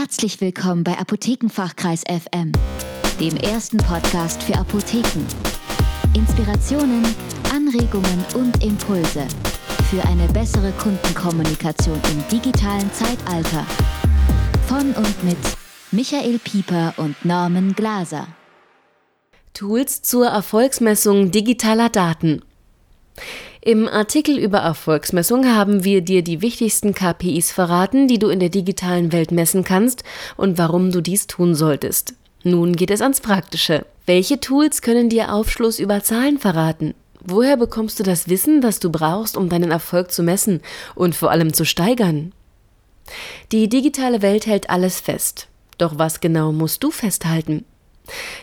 Herzlich willkommen bei Apothekenfachkreis FM, dem ersten Podcast für Apotheken. Inspirationen, Anregungen und Impulse für eine bessere Kundenkommunikation im digitalen Zeitalter. Von und mit Michael Pieper und Norman Glaser. Tools zur Erfolgsmessung digitaler Daten. Im Artikel über Erfolgsmessung haben wir dir die wichtigsten KPIs verraten, die du in der digitalen Welt messen kannst und warum du dies tun solltest. Nun geht es ans Praktische. Welche Tools können dir Aufschluss über Zahlen verraten? Woher bekommst du das Wissen, das du brauchst, um deinen Erfolg zu messen und vor allem zu steigern? Die digitale Welt hält alles fest. Doch was genau musst du festhalten?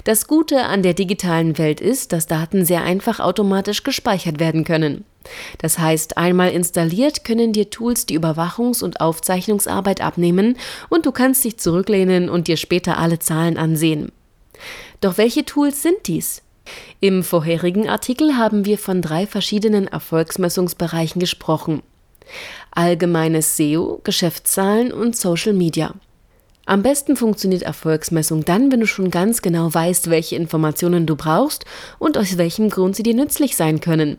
Das Gute an der digitalen Welt ist, dass Daten sehr einfach automatisch gespeichert werden können. Das heißt, einmal installiert können dir Tools die Überwachungs- und Aufzeichnungsarbeit abnehmen und du kannst dich zurücklehnen und dir später alle Zahlen ansehen. Doch welche Tools sind dies? Im vorherigen Artikel haben wir von drei verschiedenen Erfolgsmessungsbereichen gesprochen. Allgemeines SEO, Geschäftszahlen und Social Media. Am besten funktioniert Erfolgsmessung dann, wenn du schon ganz genau weißt, welche Informationen du brauchst und aus welchem Grund sie dir nützlich sein können.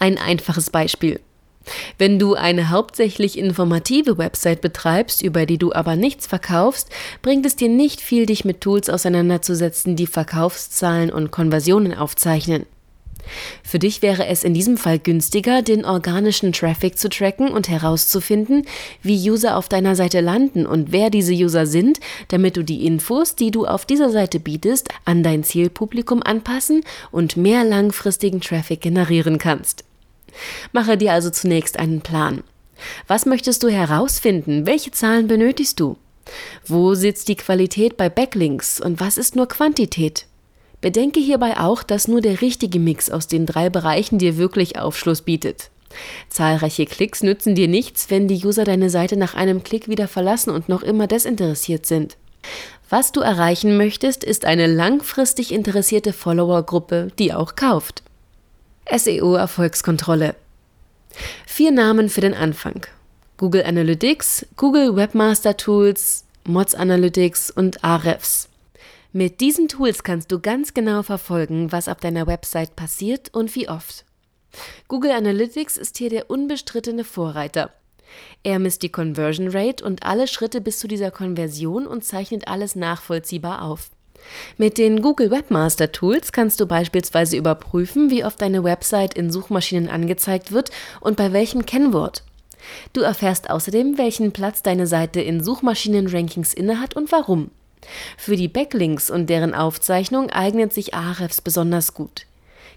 Ein einfaches Beispiel. Wenn du eine hauptsächlich informative Website betreibst, über die du aber nichts verkaufst, bringt es dir nicht viel, dich mit Tools auseinanderzusetzen, die Verkaufszahlen und Konversionen aufzeichnen. Für dich wäre es in diesem Fall günstiger, den organischen Traffic zu tracken und herauszufinden, wie User auf deiner Seite landen und wer diese User sind, damit du die Infos, die du auf dieser Seite bietest, an dein Zielpublikum anpassen und mehr langfristigen Traffic generieren kannst. Mache dir also zunächst einen Plan. Was möchtest du herausfinden? Welche Zahlen benötigst du? Wo sitzt die Qualität bei Backlinks und was ist nur Quantität? Bedenke hierbei auch, dass nur der richtige Mix aus den drei Bereichen dir wirklich Aufschluss bietet. Zahlreiche Klicks nützen dir nichts, wenn die User deine Seite nach einem Klick wieder verlassen und noch immer desinteressiert sind. Was du erreichen möchtest, ist eine langfristig interessierte Followergruppe, die auch kauft. SEO Erfolgskontrolle. Vier Namen für den Anfang. Google Analytics, Google Webmaster Tools, Mods Analytics und Ahrefs. Mit diesen Tools kannst du ganz genau verfolgen, was auf deiner Website passiert und wie oft. Google Analytics ist hier der unbestrittene Vorreiter. Er misst die Conversion Rate und alle Schritte bis zu dieser Konversion und zeichnet alles nachvollziehbar auf. Mit den Google Webmaster Tools kannst du beispielsweise überprüfen, wie oft deine Website in Suchmaschinen angezeigt wird und bei welchem Kennwort. Du erfährst außerdem, welchen Platz deine Seite in Suchmaschinen-Rankings innehat und warum. Für die Backlinks und deren Aufzeichnung eignet sich Ahrefs besonders gut.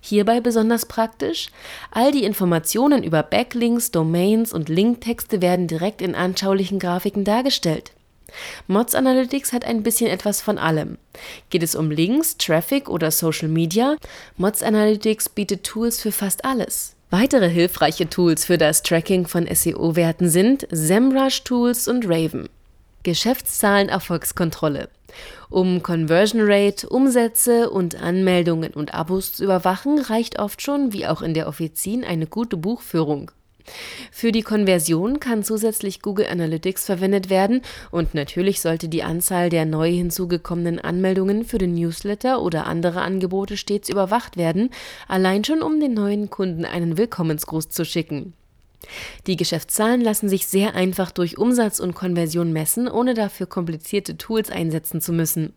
Hierbei besonders praktisch, all die Informationen über Backlinks, Domains und Linktexte werden direkt in anschaulichen Grafiken dargestellt. Mods Analytics hat ein bisschen etwas von allem. Geht es um Links, Traffic oder Social Media? Mods Analytics bietet Tools für fast alles. Weitere hilfreiche Tools für das Tracking von SEO-Werten sind SEMrush Tools und Raven. Geschäftszahlen Erfolgskontrolle. Um Conversion Rate, Umsätze und Anmeldungen und Abos zu überwachen, reicht oft schon, wie auch in der Offizin, eine gute Buchführung. Für die Konversion kann zusätzlich Google Analytics verwendet werden und natürlich sollte die Anzahl der neu hinzugekommenen Anmeldungen für den Newsletter oder andere Angebote stets überwacht werden, allein schon um den neuen Kunden einen Willkommensgruß zu schicken. Die Geschäftszahlen lassen sich sehr einfach durch Umsatz und Konversion messen, ohne dafür komplizierte Tools einsetzen zu müssen.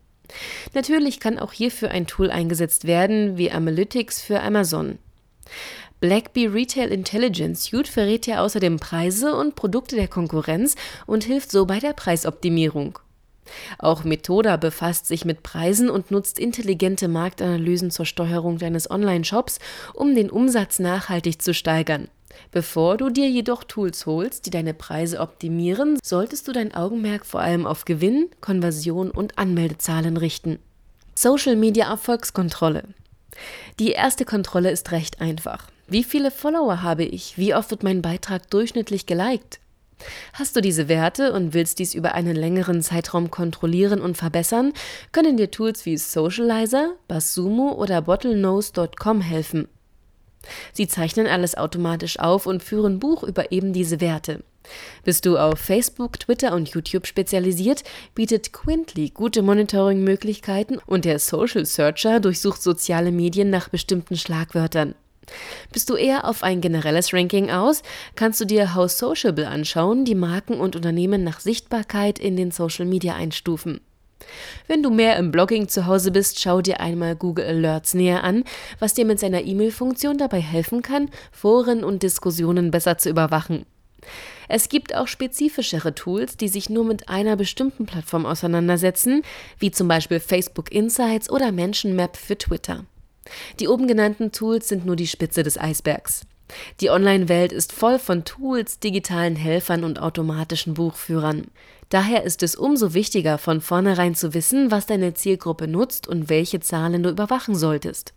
Natürlich kann auch hierfür ein Tool eingesetzt werden, wie Analytics für Amazon. Blackbee Retail Intelligence Suite verrät ja außerdem Preise und Produkte der Konkurrenz und hilft so bei der Preisoptimierung. Auch Methoda befasst sich mit Preisen und nutzt intelligente Marktanalysen zur Steuerung deines Online-Shops, um den Umsatz nachhaltig zu steigern. Bevor du dir jedoch Tools holst, die deine Preise optimieren, solltest du dein Augenmerk vor allem auf Gewinn, Konversion und Anmeldezahlen richten. Social Media Erfolgskontrolle. Die erste Kontrolle ist recht einfach. Wie viele Follower habe ich? Wie oft wird mein Beitrag durchschnittlich geliked? Hast du diese Werte und willst dies über einen längeren Zeitraum kontrollieren und verbessern, können dir Tools wie Socializer, Basumo oder Bottlenose.com helfen. Sie zeichnen alles automatisch auf und führen Buch über eben diese Werte. Bist du auf Facebook, Twitter und YouTube spezialisiert, bietet Quintly gute Monitoring-Möglichkeiten und der Social Searcher durchsucht soziale Medien nach bestimmten Schlagwörtern. Bist du eher auf ein generelles Ranking aus, kannst du dir How Sociable anschauen, die Marken und Unternehmen nach Sichtbarkeit in den Social Media einstufen. Wenn du mehr im Blogging zu Hause bist, schau dir einmal Google Alerts näher an, was dir mit seiner E-Mail-Funktion dabei helfen kann, Foren und Diskussionen besser zu überwachen. Es gibt auch spezifischere Tools, die sich nur mit einer bestimmten Plattform auseinandersetzen, wie zum Beispiel Facebook Insights oder Mentionmap für Twitter. Die oben genannten Tools sind nur die Spitze des Eisbergs. Die Online-Welt ist voll von Tools, digitalen Helfern und automatischen Buchführern. Daher ist es umso wichtiger, von vornherein zu wissen, was deine Zielgruppe nutzt und welche Zahlen du überwachen solltest.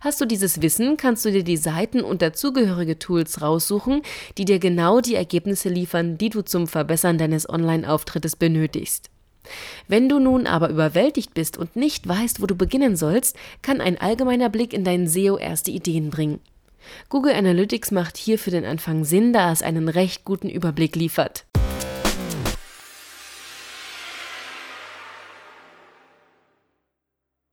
Hast du dieses Wissen, kannst du dir die Seiten und dazugehörige Tools raussuchen, die dir genau die Ergebnisse liefern, die du zum Verbessern deines Online-Auftrittes benötigst. Wenn du nun aber überwältigt bist und nicht weißt, wo du beginnen sollst, kann ein allgemeiner Blick in dein SEO erste Ideen bringen. Google Analytics macht hier für den Anfang Sinn, da es einen recht guten Überblick liefert.